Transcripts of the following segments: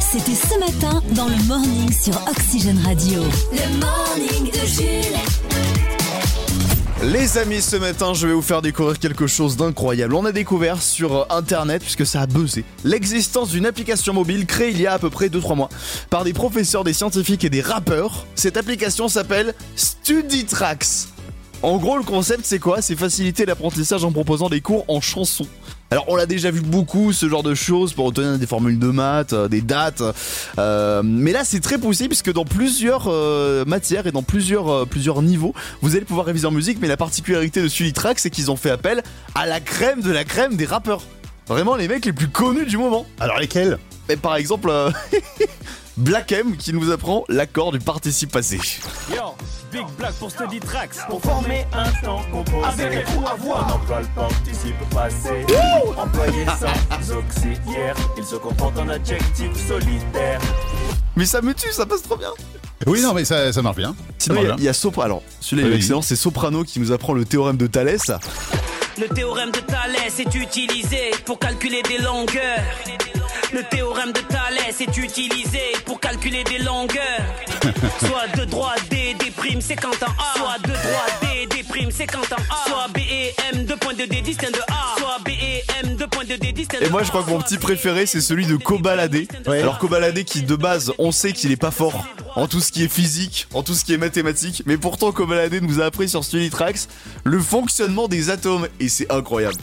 C'était ce matin dans le morning sur Oxygène Radio. Le morning de Jules. Les amis, ce matin, je vais vous faire découvrir quelque chose d'incroyable. On a découvert sur internet, puisque ça a buzzé, l'existence d'une application mobile créée il y a à peu près 2-3 mois par des professeurs, des scientifiques et des rappeurs. Cette application s'appelle StudyTracks. En gros, le concept, c'est quoi? C'est faciliter l'apprentissage en proposant des cours en chanson. Alors on l'a déjà vu beaucoup ce genre de choses pour obtenir des formules de maths, euh, des dates, euh, mais là c'est très poussé puisque dans plusieurs euh, matières et dans plusieurs plusieurs niveaux, vous allez pouvoir réviser en musique. Mais la particularité de StudyTrack, c'est qu'ils ont fait appel à la crème de la crème des rappeurs. Vraiment les mecs les plus connus du moment. Alors lesquels? Mais par exemple Black M qui nous apprend l'accord du participe passé. Yo, Big Black pour Study Tracks, pour former un temps composé. Avec les trous à voix, on emploie le participe passé. Employé sans auxiliaire, il se comporte en adjectif solitaire. Mais ça me tue, ça passe trop bien. Oui, non, mais ça, ça marche bien. Sinon, il y, a Soprano. Alors, celui-là, il est excellent. C'est Soprano qui nous apprend le théorème de Thalès. Le théorème de Thalès est utilisé pour calculer des longueurs. Le théorème de Thalès est utilisé pour calculer des longueurs. Soit de droite D, D prime, c'est quand en A. Soit de droite D, D prime, c'est quand en A. Soit B et M, 2 points de D distinct de A. Soit B et M, 2 points de D distinct de Et moi, je crois que mon petit préféré, c'est celui de Cobaladé. Alors, Cobaladé qui, de base, on sait qu'il est pas fort en tout ce qui est physique, en tout ce qui est mathématique. Mais pourtant, Cobaladé nous a appris sur StudyTracks le fonctionnement des atomes. Et c'est incroyable.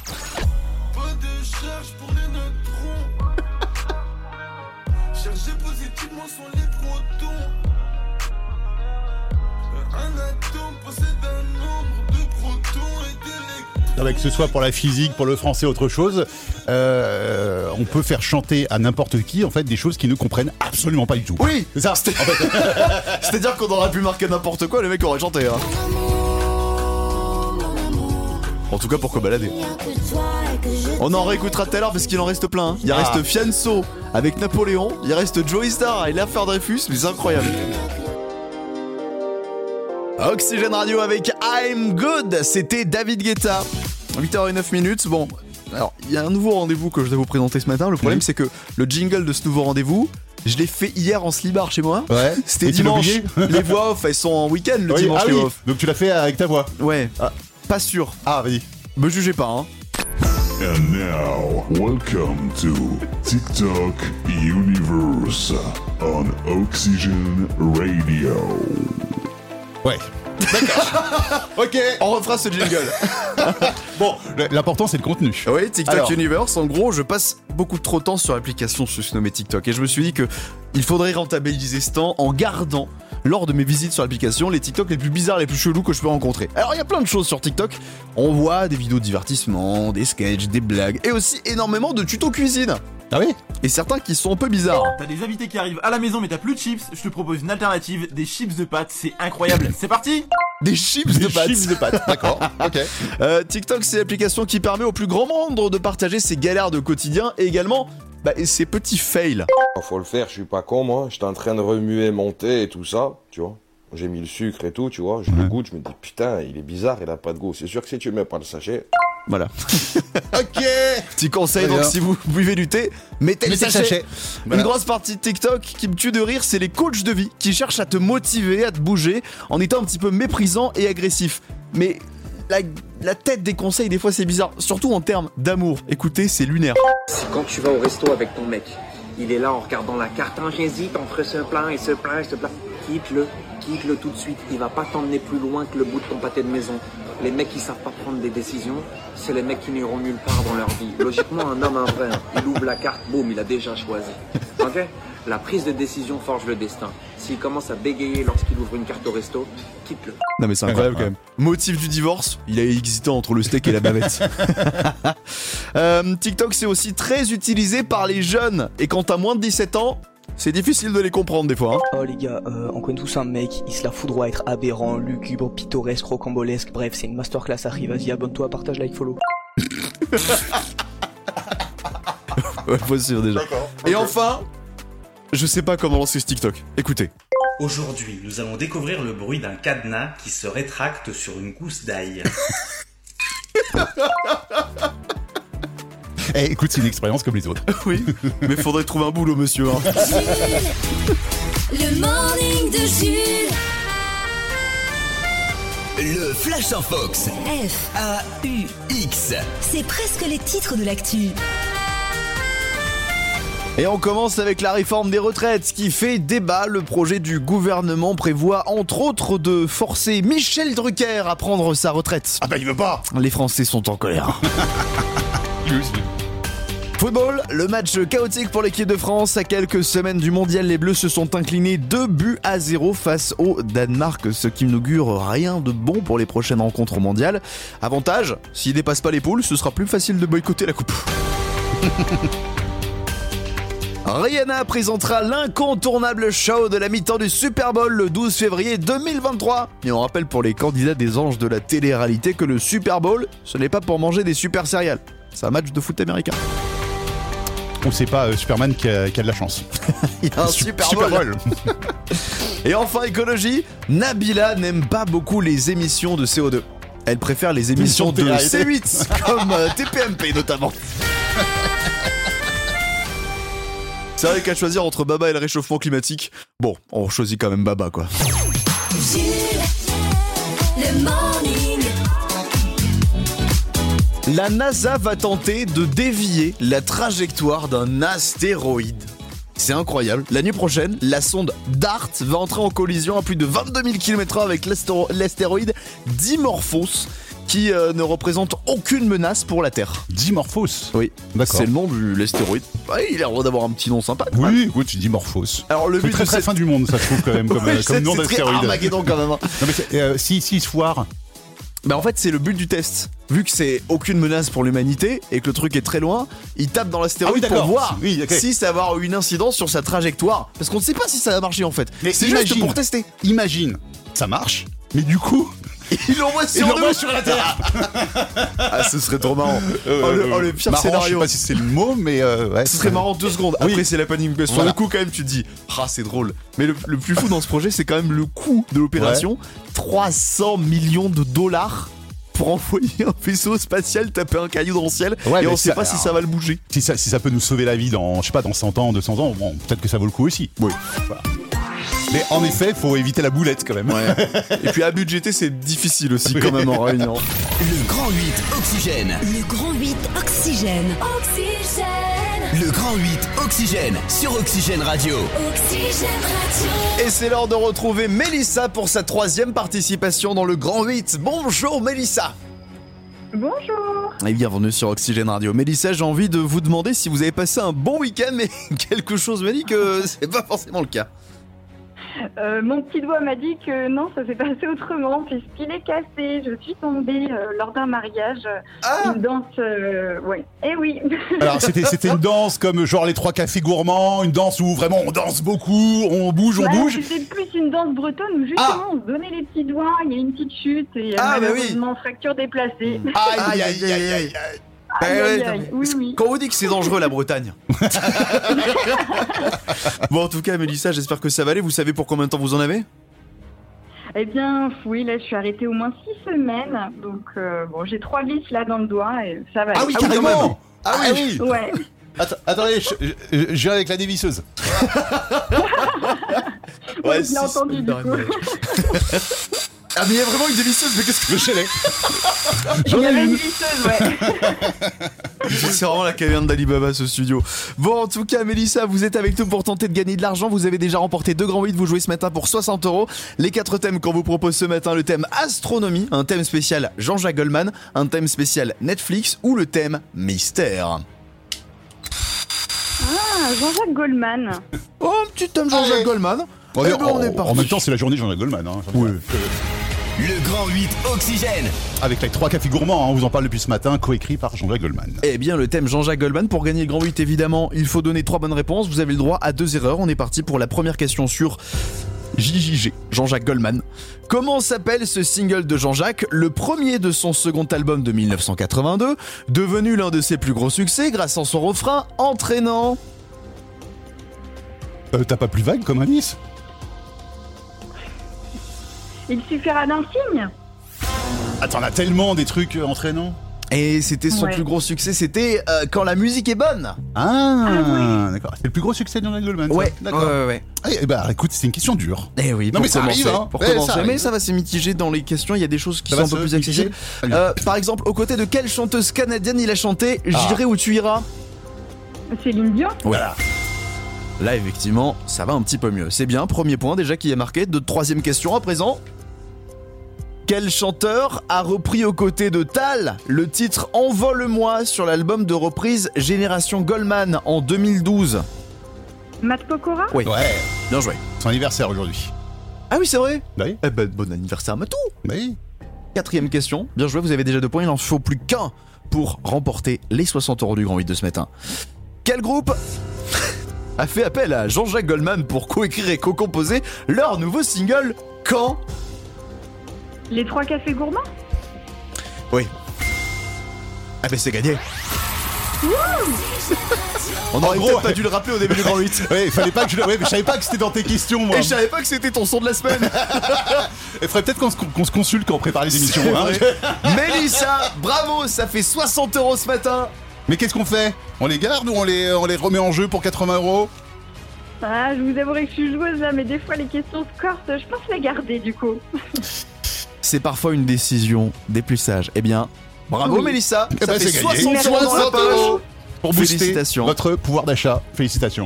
Que ce soit pour la physique, pour le français, autre chose, euh, on peut faire chanter à n'importe qui en fait des choses qui ne comprennent absolument pas du tout. Oui, c'est ça. C'est-à-dire qu'on aurait pu marquer n'importe quoi, les mecs auraient chanté. Hein. En tout cas pour balader. On en réécoutera tout à l'heure parce qu'il en reste plein. hein. Il Ah. reste Fianso avec Napoléon, il reste Joey Star et l'affaire Dreyfus, mais c'est incroyable. Oxygène Radio avec I'm Good, c'était David Guetta. 8h09 minutes. Bon, alors il y a un nouveau rendez-vous que je vais vous présenter ce matin. Le problème c'est que le jingle de ce nouveau rendez-vous, je l'ai fait hier en slibard chez moi. Ouais. C'était dimanche. les voix off, elles sont en week-end le Oui, dimanche ah les oui. voix off. Donc tu l'as fait avec ta voix. Ouais, ah, pas sûr. Ah, vas-y. Me jugez pas, hein. And now, welcome to TikTok Universe on Oxygen Radio. Ouais. D'accord. ok. On refera ce jingle. Bon, l'important c'est le contenu. oui, TikTok Alors. Universe. En gros, je passe beaucoup trop de temps sur l'application se nommer TikTok. Et je me suis dit que il faudrait rentabiliser ce temps en gardant, lors de mes visites sur l'application, les TikTok les plus bizarres, les plus chelous que je peux rencontrer. Alors, il y a plein de choses sur TikTok. On voit des vidéos de divertissement, des sketchs, des blagues, et aussi énormément de tutos cuisine. Ah oui Et certains qui sont un peu bizarres. T'as des invités qui arrivent à la maison mais t'as plus de chips, je te propose une alternative, des chips de pâtes, c'est incroyable. C'est parti Des chips de Des pâtes. chips de pâtes. D'accord. ok. Euh, TikTok, c'est l'application qui permet au plus grand nombre de partager ses galères de quotidien et également bah, ses petits fails. Faut le faire, je suis pas con moi. J'étais en train de remuer mon thé et tout ça, tu vois. J'ai mis le sucre et tout, tu vois. Je le goûte, je me dis putain, il est bizarre, il a pas de goût. C'est sûr que si tu le mets pas le sachet. Voilà. Ok. Petit conseil, donc si vous buvez du thé, mettez le Mettez le sachet. sachet. Voilà. Une grosse partie de TikTok qui me tue de rire, c'est les coachs de vie qui cherchent à te motiver, à te bouger, en étant un petit peu méprisant et agressif. Mais la, la tête des conseils, des fois, c'est bizarre. Surtout en termes d'amour. Écoutez, c'est lunaire. C'est quand tu vas au resto avec ton mec. Il est là en regardant la carte. Hein, J'hésite entre ce plat et ce plat et ce plat. Quitte-le, quitte-le tout de suite. Il va pas t'emmener plus loin que le bout de ton pâté de maison. Les mecs qui savent pas prendre des décisions, c'est les mecs qui n'iront nulle part dans leur vie. Logiquement, un homme, un vrai, hein, il ouvre la carte, boum, il a déjà choisi. Ok? La prise de décision forge le destin. S'il commence à bégayer lorsqu'il ouvre une carte au resto, quitte-le. Non mais c'est incroyable quand même. Motif du divorce, il a hésité entre le steak et la bavette. Euh, TikTok c'est aussi très utilisé par les jeunes et quand t'as moins de 17 ans, c'est difficile de les comprendre des fois. hein. Oh les gars, euh, on connaît tous un mec, il se la foudroie à être aberrant, lugubre, pittoresque, rocambolesque, bref, c'est une masterclass arrive, vas-y abonne-toi, partage, like, follow. Ouais, faut sûr déjà. Et enfin, je sais pas comment lancer ce TikTok. Écoutez. Aujourd'hui, nous allons découvrir le bruit d'un cadenas qui se rétracte sur une gousse d'ail. Eh, écoute, c'est une expérience comme les autres. Oui, mais faudrait trouver un boulot, monsieur. hein. Le morning de Jules. Le Flash en Fox. F, A-U-X. c'est presque les titres de l'actu. Et on commence avec la réforme des retraites qui fait débat. Le projet du gouvernement prévoit entre autres de forcer Michel Drucker à prendre sa retraite. Ah bah il veut pas Les Français sont en colère. Football, le match chaotique pour l'équipe de France. À quelques semaines du mondial, les Bleus se sont inclinés 2 buts à 0 face au Danemark, ce qui n'augure rien de bon pour les prochaines rencontres mondiales. Avantage, s'ils dépassent pas les poules, ce sera plus facile de boycotter la coupe. Rihanna présentera l'incontournable show de la mi-temps du Super Bowl le 12 février 2023. Et on rappelle pour les candidats des anges de la télé-réalité que le Super Bowl, ce n'est pas pour manger des super céréales. C'est un match de foot américain. On sait pas, euh, Superman qui a, qui a de la chance. Il y a un Super Bowl. Et enfin écologie, Nabila n'aime pas beaucoup les émissions de CO2. Elle préfère les émissions de télé-réalité. C8, comme euh, TPMP notamment. C'est vrai qu'à choisir entre Baba et le réchauffement climatique, bon, on choisit quand même Baba quoi. Jules. Le morning. La NASA va tenter de dévier la trajectoire d'un astéroïde. C'est incroyable. La nuit prochaine, la sonde DART va entrer en collision à plus de 22 000 km/h avec l'astéro- l'astéroïde Dimorphos, qui euh, ne représente aucune menace pour la Terre. Dimorphos Oui, D'accord. c'est le nom de l'astéroïde. Il a l'air d'avoir un petit nom sympa. quand même. Oui, écoute, tu dis Morphos. Alors le C'est but très de très cette- fin du monde, ça se trouve quand même, comme, Ouais, euh, comme sais, nom c'est très d'astéroïde. Armageddon quand même. hein. Non mais c'est- euh, si, si se foire, Bah en fait c'est le but du test. Vu que c'est aucune menace pour l'humanité et que le truc est très loin, il tape dans l'astéroïde Ah oui, pour voir Oui, si ça va avoir une incidence sur sa trajectoire. Parce qu'on ne sait pas si ça va marcher en fait. Mais c'est juste pour tester. imagine, ça marche, mais du coup, Il l'envoie sur nous. sur la Terre. Ah ce serait trop marrant. oh, le, oh, le pire Marrant, scénario. Je sais pas si c'est le mot, mais euh, ouais. Ce serait marrant deux secondes. Oui. Après c'est la panique. Sur Voilà. le coup quand même tu te dis ah c'est drôle. Mais le, le plus fou dans ce projet c'est quand même le coût de l'opération. 300 millions de dollars. Pour envoyer un vaisseau spatial taper un caillou dans le ciel Ouais, et on sait ça- pas si ça va le bouger. Si ça, si ça peut nous sauver la vie dans, je sais pas, dans 100 ans, 200 ans, bon, peut-être que ça vaut le coup aussi. Oui. Voilà. Mais en effet, faut éviter la boulette quand même. Ouais. Et puis à budgéter, c'est difficile aussi quand même en réunion. Le Grand 8 Oxygène. Le grand 8 Oxygène. Oxygène. Le Grand 8 Oxygène sur Oxygène Radio. Oxygène Radio. Et c'est l'heure de retrouver Mélissa pour sa troisième participation dans le Grand 8. Bonjour Mélissa Bonjour. Et bienvenue sur Oxygène Radio. Mélissa, j'ai envie de vous demander si vous avez passé un bon week-end, mais quelque chose me dit que c'est pas forcément le cas. Euh, mon petit doigt m'a dit que non, ça s'est passé autrement puisqu'il est cassé. Je suis tombée euh, lors d'un mariage. Ah Une danse, euh, ouais. Eh oui. Alors c'était c'était une danse comme genre les trois cafés gourmands, une danse où vraiment on danse beaucoup, on bouge, on Bah, bouge. C'était plus une danse bretonne où justement on se donnait les petits doigts, il y a une petite chute et euh, Ah, bah oui. malheureusement fracture déplacée. Aïe aïe aïe aïe aïe. Eh Aïe, aïe, aïe. Oui, oui. Quand on vous dit que c'est dangereux la Bretagne. bon, en tout cas, Mélissa, j'espère que ça va aller. Vous savez pour combien de temps vous en avez? Eh bien, oui, là je suis arrêtée au moins six semaines. Donc euh, bon, j'ai trois vis là dans le doigt et ça va. Ah aller. oui, Ah oui, quand carrément. Ah Ah oui. Ouais. Attends, attendez, je, je, je viens avec la dévisseuse. Ouais, je entendu, du coup. Ah, mais il y a vraiment une délicieuse, mais qu'est-ce que Le chalet. Il J'en y ai avait une une. visseuse, ouais. C'est vraiment la caverne d'Alibaba ce studio. Bon, en tout cas, Mélissa, vous êtes avec nous pour tenter de gagner de l'argent. Vous avez déjà remporté deux grands 8. Vous jouez ce matin pour 60 euros. Les quatre thèmes qu'on vous propose ce matin le thème astronomie, un thème spécial Jean-Jacques Goldman, un thème spécial Netflix ou le thème mystère. Ah, Jean-Jacques Goldman. Oh, un petit thème Jean-Jacques. Goldman. On Eh est- ben, on est en- parti. en même temps, c'est la journée Jean-Jacques Goldman. Hein. Le Grand 8 Oxygène. Avec les trois cafés gourmands, hein, on vous en parle depuis ce matin, coécrit par Jean-Jacques Goldman. Eh bien, le thème Jean-Jacques Goldman. Pour gagner le grand 8, évidemment, il faut donner trois bonnes réponses. Vous avez le droit à deux erreurs. On est parti pour la première question sur JJG, Jean-Jacques Goldman. Comment s'appelle ce single de Jean-Jacques, le premier de son second album de 1982, devenu l'un de ses plus gros succès grâce à son refrain entraînant? Euh, T'as pas plus vague comme indice? Il suffira d'un signe. Attends, on a tellement des trucs euh, entraînants. Et c'était son Ouais. plus gros succès, c'était euh, Quand la musique est bonne. Ah, d'accord. C'est le plus gros succès de Lionel Goldman. ça Ouais, d'accord. ouais, ouais, ouais. Ah, eh bah écoute, c'est une question dure. Eh oui, Non, pour mais ça commencer, arrive, hein. pour ça commencer. arrive. mais ça va se mitiger dans les questions. Il y a des choses qui Ça sont un peu plus accessibles. Euh, par exemple, aux côtés de quelle chanteuse canadienne il a chanté J'irai où tu iras Céline Dion Voilà. Là, effectivement, ça va un petit peu mieux. C'est bien, premier point déjà qui est marqué. De troisième question à présent. Quel chanteur a repris aux côtés de Tal le titre Envole-moi sur l'album de reprise Génération Goldman en 2012 Matt Pokora? Oui. Ouais. Bien joué. Son anniversaire aujourd'hui. Ah oui, c'est vrai Bah oui. Eh ben, bon anniversaire, Matou Bah oui. Quatrième question. Bien joué, vous avez déjà deux points. Il en faut plus qu'un pour remporter les 60 euros du Grand 8 de ce matin. Quel groupe a fait appel à Jean-Jacques Goldman pour coécrire et co-composer leur nouveau single Quand? Les trois cafés gourmands Oui. Ah ben c'est gagné. On aurait gros, peut-être pas dû le rappeler au début du Grand 8. Ouais, il fallait pas que je le. Ouais, mais je savais pas que c'était dans tes questions, moi. Et je savais pas que c'était ton son de la semaine. Il faudrait peut-être qu'on se, qu'on se consulte quand on prépare les émissions. Hein. Mélissa, bravo, ça fait 60 euros ce matin. Mais qu'est-ce qu'on fait? On les garde ou on les, on les remet en jeu pour 80 euros? Ah, je vous avouerai que je suis joueuse là, mais des fois les questions se cortent, je pense les garder du coup. C'est parfois une décision des plus sages. Eh bien, bravo Oui. Mélissa. Eh ça ben, fait c'est gagné. 60 euros dans la 60 poche. pour Félicitations. votre pouvoir d'achat. Félicitations.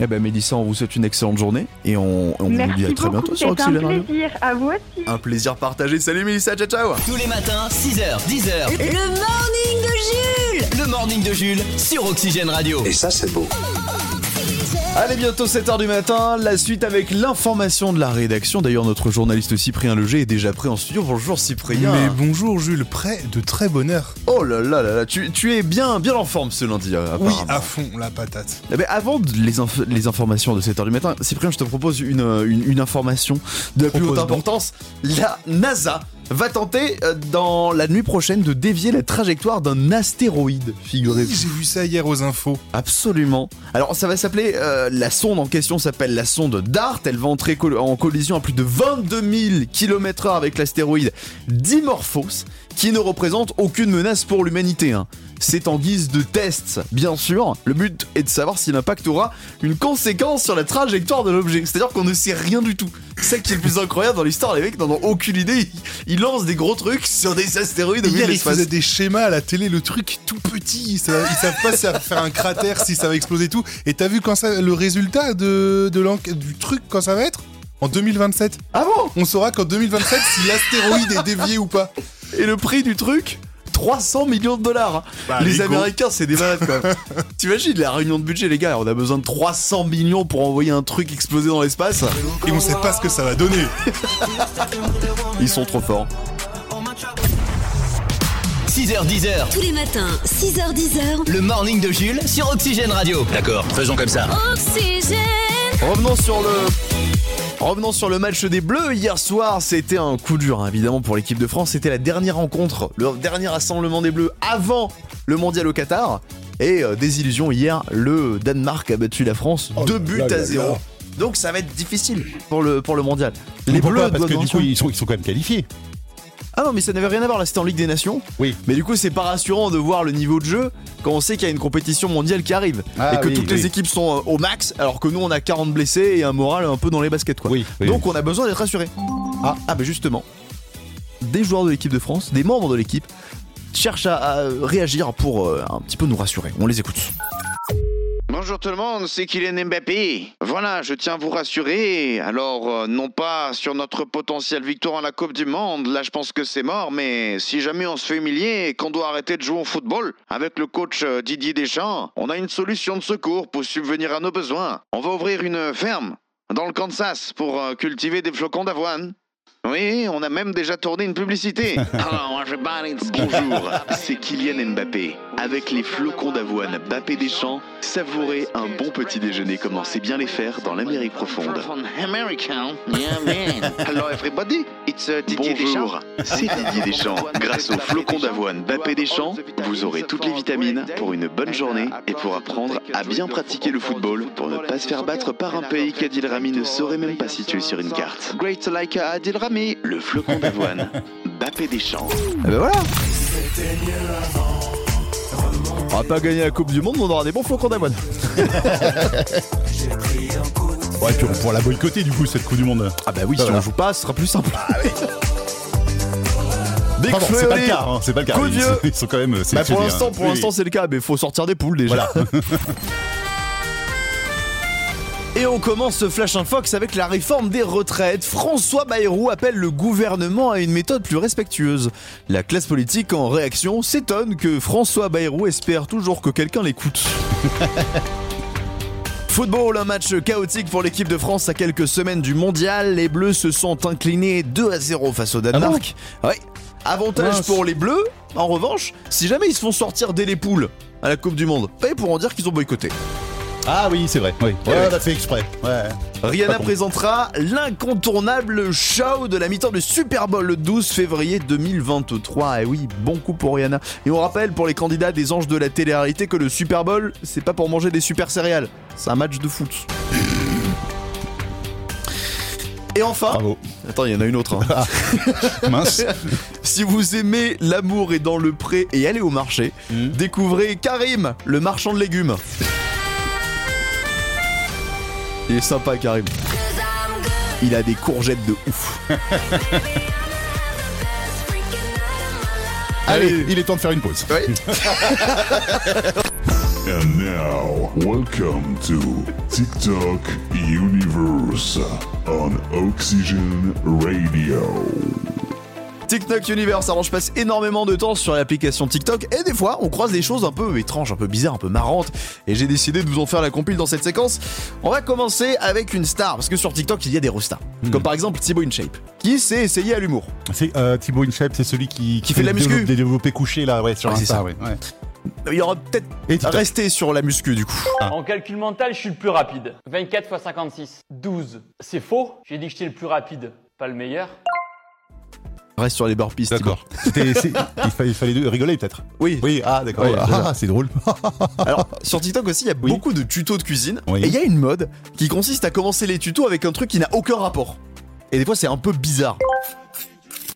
Eh ben Mélissa, on vous souhaite une excellente journée et on, on vous dit à très bientôt sur c'est un Oxygène Radio. plaisir. À vous aussi. Un plaisir partagé. Salut Mélissa, ciao ciao. Tous les matins, 6h, 10h. Le morning de Jules Le morning de Jules sur Oxygène Radio. Et ça, c'est beau. Allez, bientôt 7h du matin, la suite avec l'information de la rédaction. D'ailleurs, notre journaliste Cyprien Leger est déjà prêt en studio. Bonjour Cyprien. Mais bonjour Jules, prêt de très bonne heure. Oh là là là là, tu, tu es bien, bien en forme ce lundi. euh, Oui, à fond, la patate. Eh ben, avant les, inf- les informations de 7h du matin, Cyprien, je te propose une, une, une information de la plus haute importance. La NASA va tenter euh, dans la nuit prochaine de dévier la trajectoire d'un astéroïde, figurez-vous. J'ai vu ça hier aux infos. Absolument. Alors ça va s'appeler, euh, la sonde en question s'appelle la sonde DART, elle va entrer col- en collision à plus de 22 000 km/h avec l'astéroïde Dimorphos, qui ne représente aucune menace pour l'humanité. hein. C'est en guise de test, bien sûr. Le but est de savoir si l'impact aura une conséquence sur la trajectoire de l'objet. C'est-à-dire qu'on ne sait rien du tout. C'est ça qui est le plus incroyable dans l'histoire. Les mecs n'en ont aucune idée. Ils, lancent des gros trucs sur des astéroïdes au milieu ils faisaient des schémas à la télé, le truc tout petit. Ils savent, ils savent pas si ça va faire un cratère, si ça va exploser et tout. Et t'as vu quand ça, le résultat de, du truc quand ça va être? En 2027. Ah bon? On saura qu'en 2027 si l'astéroïde est dévié ou pas. Et le prix du truc? 300 millions de dollars. Bah, les. Américains, c'est des malades quoi. T'imagines la réunion de budget, les gars On a besoin de 300 millions pour envoyer un truc exploser dans l'espace. Et on sait pas ce que ça va donner. Ils sont trop forts. 6h, 10h. Tous les matins, 6h10h. Le morning de Jules sur Oxygène Radio. D'accord, faisons comme ça. Oxygène. Revenons sur le. Revenons sur le match des Bleus hier soir, c'était un coup dur hein, évidemment pour l'équipe de France, c'était la dernière rencontre, le dernier rassemblement des Bleus avant le mondial au Qatar. Et euh, désillusion hier, le Danemark a battu la France Oh 2 là buts là à là 0. là. Donc ça va être difficile pour le, pour le mondial. Les Pourquoi Parce que du coup, rassurer. ils sont, ils sont quand même qualifiés. Ah non, mais ça n'avait rien à voir, là c'était en Ligue des Nations. Oui. Mais du coup, c'est pas rassurant de voir le niveau de jeu quand on sait qu'il y a une compétition mondiale qui arrive. Ah et que oui, toutes oui. les équipes sont euh, au max, alors que nous on a 40 blessés et un moral un peu dans les baskets quoi. Oui, oui. Donc on a besoin d'être rassuré. Ah, ah bah justement, des joueurs de l'équipe de France, des membres de l'équipe, cherchent à, à réagir pour euh, un petit peu nous rassurer. On les écoute. Bonjour tout le monde, c'est Kylian Mbappé. Voilà, je tiens à vous rassurer. Alors, euh, non pas sur notre potentielle victoire à la Coupe du Monde, là je pense que c'est mort, mais si jamais on se fait humilier et qu'on doit arrêter de jouer au football, avec le coach euh, Didier Deschamps, on a une solution de secours pour subvenir à nos besoins. On va ouvrir une ferme dans le Kansas pour euh, cultiver des flocons d'avoine. Oui, on a même déjà tourné une publicité. Bonjour, c'est Kylian Mbappé. Avec les flocons d'avoine Bappé Deschamps, savourez un bon petit déjeuner comme on sait bien les faire dans l'Amérique profonde. Hello everybody, it's uh, Didier Bonjour, c'est Didier Deschamps. Grâce aux flocons d'avoine Bappé Deschamps, vous aurez toutes les vitamines pour une bonne journée et pour apprendre à bien pratiquer le football pour ne pas se faire battre par un pays qu'Adil Rami ne saurait même pas situer sur une carte. Great like uh, Adil Rami. Aimé le flocon d'avoine Bappé Deschamps. Et ben voilà On va pas gagner la Coupe du Monde, mais on aura des bons flocons d'avoine. Ouais, puis on pourra la boycotter du coup cette Coupe du Monde. Ah bah oui, si on joue pas, ce sera plus simple. Big Pardon, Flo et c'est pas le Oli, cas, hein, c'est pas le cas. Ils sont, ils sont quand même Bah pour l'instant, hein. pour Oui, l'instant c'est le cas, mais faut sortir des poules déjà. Et on commence ce Flash Infox avec la réforme des retraites. François Bayrou appelle le gouvernement à une méthode plus respectueuse. La classe politique en réaction s'étonne que François Bayrou espère toujours que quelqu'un l'écoute. Football, un match chaotique pour l'équipe de France à quelques semaines du mondial. Les Bleus se sont inclinés 2 à 0 face au Danemark. ouais. Avantage Mince. pour les Bleus. En revanche, si jamais ils se font sortir dès les poules à la Coupe du Monde, bah, ils pourront dire qu'ils ont boycotté. Ah oui, c'est vrai. Oui. Eh Ouais, on a fait exprès. Ouais. Rihanna présentera l'incontournable show de la mi-temps du Super Bowl le 12 février 2023. Et oui, bon coup pour Rihanna. Et on rappelle pour les candidats des anges de la télé-réalité que le Super Bowl, c'est pas pour manger des super céréales, c'est un match de foot. Et enfin, Bravo. attends, il y en a une autre. hein. Mince. si vous aimez l'amour et dans le pré et aller au marché, Hmm. découvrez Karim, le marchand de légumes. Il est sympa Karim. Il a des courgettes de ouf. Allez, il est temps de faire une pause. And now, welcome to TikTok Universe on Oxygen Radio. TikTok Universe, alors je passe énormément de temps sur l'application TikTok et des fois on croise des choses un peu étranges, un peu bizarres, un peu marrantes et j'ai décidé de vous en faire la compile dans cette séquence. On va commencer avec une star parce que sur TikTok il y a des rostas, comme par exemple Thibaut InShape qui s'est essayé à l'humour? C'est euh, Thibaut InShape, c'est celui qui, Qui fait de la muscu. Des développés couchés là, ouais, sur Ouais, Insta, ça. ouais. ouais. Il y aura peut-être resté sur la muscu du coup. En calcul mental, je suis le plus rapide. 24 x 56. 12. C'est faux. J'ai dit que j'étais le plus rapide, pas le meilleur. Reste sur les burpees. D'accord. Il, fallait, il fallait rigoler peut-être. Oui. Oui, ah d'accord. Ah, c'est drôle. Alors, sur TikTok aussi, il y a beaucoup de tutos de cuisine. Oui. Et il y a une mode qui consiste à commencer les tutos avec un truc qui n'a aucun rapport. Et des fois, c'est un peu bizarre.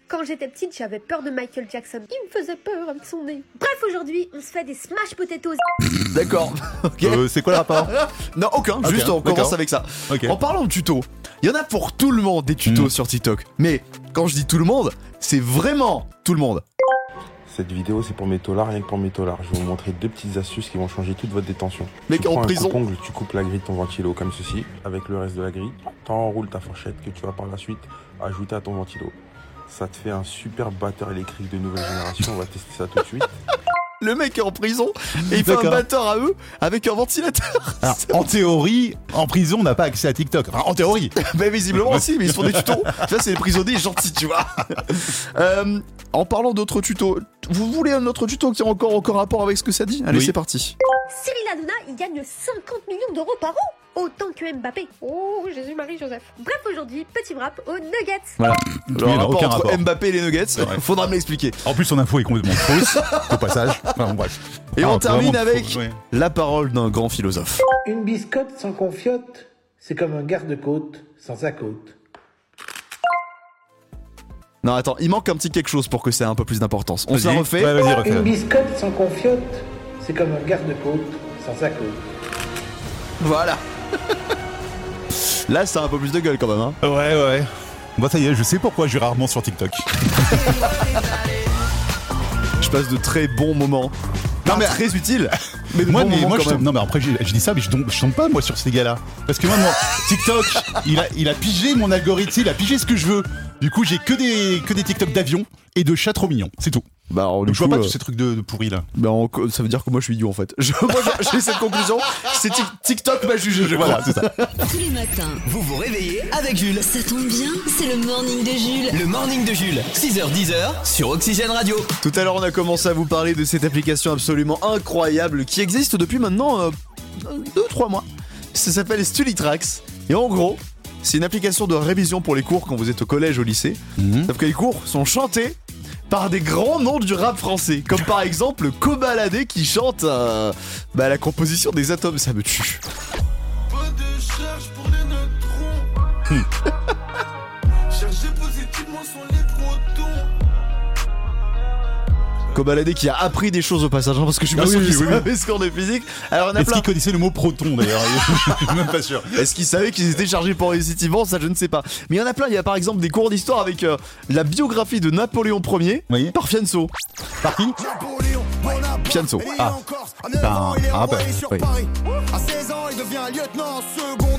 Quand j'étais petite, j'avais peur de Michael Jackson. Il me faisait peur avec son nez. Bref, aujourd'hui, on se fait des smash potatoes. D'accord. Euh, c'est quoi le rapport? Non, aucun. Juste, on commence avec ça. En parlant de tutos, il y en a pour tout le monde des tutos Mm. sur TikTok. Mais quand je dis tout le monde, c'est vraiment tout le monde. Cette vidéo, c'est pour mes taulards, rien que pour mes taulards. Je vais vous montrer deux petites astuces qui vont changer toute votre détention. Mec, tu en prends prison. un coupe-ongle, tu coupes la grille de ton ventilo comme ceci, avec le reste de la grille. T'enroules ta fourchette que tu vas par la suite ajouter à ton ventilo. Ça te fait un super batteur électrique de nouvelle génération. On va tester ça tout de suite. Le mec est en prison et il fait un batteur à eux avec un ventilateur. Alors, en théorie, en prison, on n'a pas accès à TikTok. Enfin, en théorie. Mais visiblement aussi, mais ils se font des tutos. Ça, c'est les prisonniers gentils, tu vois. Euh, en parlant d'autres tutos, vous voulez un autre tuto qui a encore, encore rapport avec ce que ça dit? Allez, Oui. c'est parti. Cyril Hanouna, il gagne 50 millions d'euros par an. Autant que Mbappé. Oh, Jésus-Marie-Joseph. Bref, aujourd'hui, petit wrap aux nuggets. Voilà. Le rapport aucun entre rapport. Mbappé et les Nuggets, faudra me l'expliquer. En plus, son info est complètement fausse, au passage. Enfin, bref. Et Ah, on termine avec fausse, ouais. la parole d'un grand philosophe. Une biscotte sans confiote, c'est comme un garde-côte sans sa côte. Non, attends, il manque un petit quelque chose pour que ça ait un peu plus d'importance. On se la refait. Ouais, vas-y, refais. Une biscotte sans confiote, c'est comme un garde-côte sans sa côte. Voilà. Là, ça a un peu plus de gueule quand même. Hein. Ouais, ouais. Bon, ça y est, je sais pourquoi je vais rarement sur TikTok. Je passe de très bons moments. Non, mais très utiles. Mais moi, mais moi, je tombe- non, mais après, je, je dis ça, mais je tombe, je tombe pas, moi, sur ces gars-là. Parce que moi, mon TikTok, il a, il a pigé mon algorithme, il a pigé ce que je veux. Du coup, j'ai que des, que des TikTok d'avion et de chats trop mignons, c'est tout. Bah, alors, Donc, du je vois coup, pas euh, tous ces trucs de, de pourris là. bah, en- ça veut dire que moi je suis idiot en fait. Je- moi j'ai- j'ai cette conclusion. C'est Tik- TikTok m'a jugé, je Voilà, c'est ça. Tous les matins, vous vous réveillez avec Jules. Ça tombe bien, c'est le morning de Jules. Le morning de Jules, 6h10h sur Oxygène Radio. Tout à l'heure, on a commencé à vous parler de cette application absolument incroyable qui existe depuis maintenant 2-3 mois. Ça s'appelle StudyTracks. Et en gros, c'est une application de révision pour les cours quand vous êtes au collège ou au lycée. Sauf que les cours sont chantés par des grands noms du rap français. Comme par exemple Cobaladé qui chante euh, bah, la composition des atomes. Ça me tue. Cobaladé qui a appris des choses au passage, hein, parce que je suis pas Ah sûr oui, qu'il oui, oui. savait ce qu'on est physique. Alors, on a Est-ce plein. qu'il connaissait le mot proton d'ailleurs Je suis même pas sûr. Est-ce qu'ils savaient qu'ils étaient chargés pour vivant Ça, je ne sais pas. Mais il y en a plein. Il y a par exemple des cours d'histoire avec euh, la biographie de Napoléon Ier par Fianso. Par qui? Fianso. Ah. Ben, ah oui. À 16 ans, il devient lieutenant second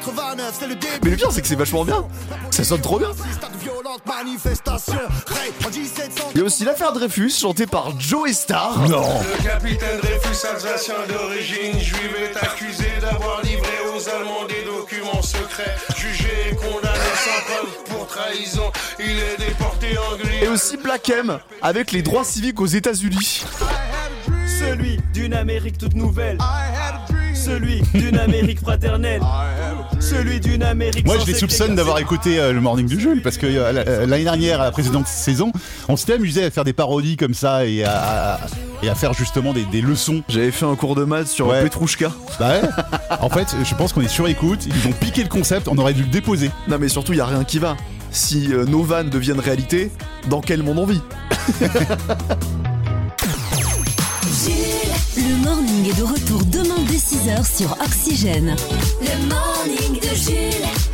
1789, c'est le début. Mais le pire, c'est que c'est vachement bien. Ça sonne trop bien. de violentes manifestations. Ray, en 1700. Il y a aussi l'affaire Dreyfus, chantée par Joe Star. Non. Le capitaine Dreyfus, alsacien d'origine juive, est accusé d'avoir livré aux Allemands des documents secrets. Jugé et condamné sans preuve pour trahison, il est déporté en Guyane. Et aussi Black M, avec les droits civiques aux États-Unis. Celui d'une Amérique toute nouvelle. Celui d'une Amérique fraternelle. Celui d'une Amérique Moi, je les soupçonne d'avoir écouté euh, le Morning du Jules parce que euh, euh, l'année dernière, à la précédente saison, on s'était amusé à faire des parodies comme ça et à, à- et à faire justement des, des leçons. J'avais fait un cours de maths sur Petrouchka. Bah ouais. En fait, je pense qu'on est sur écoute. Ils ont piqué le concept. On aurait dû le déposer. Non, mais surtout, il y a rien qui va. Si euh, nos vannes deviennent réalité, dans quel monde on vit? morning est de retour demain dès 6h sur Oxygène. Le morning de Jules.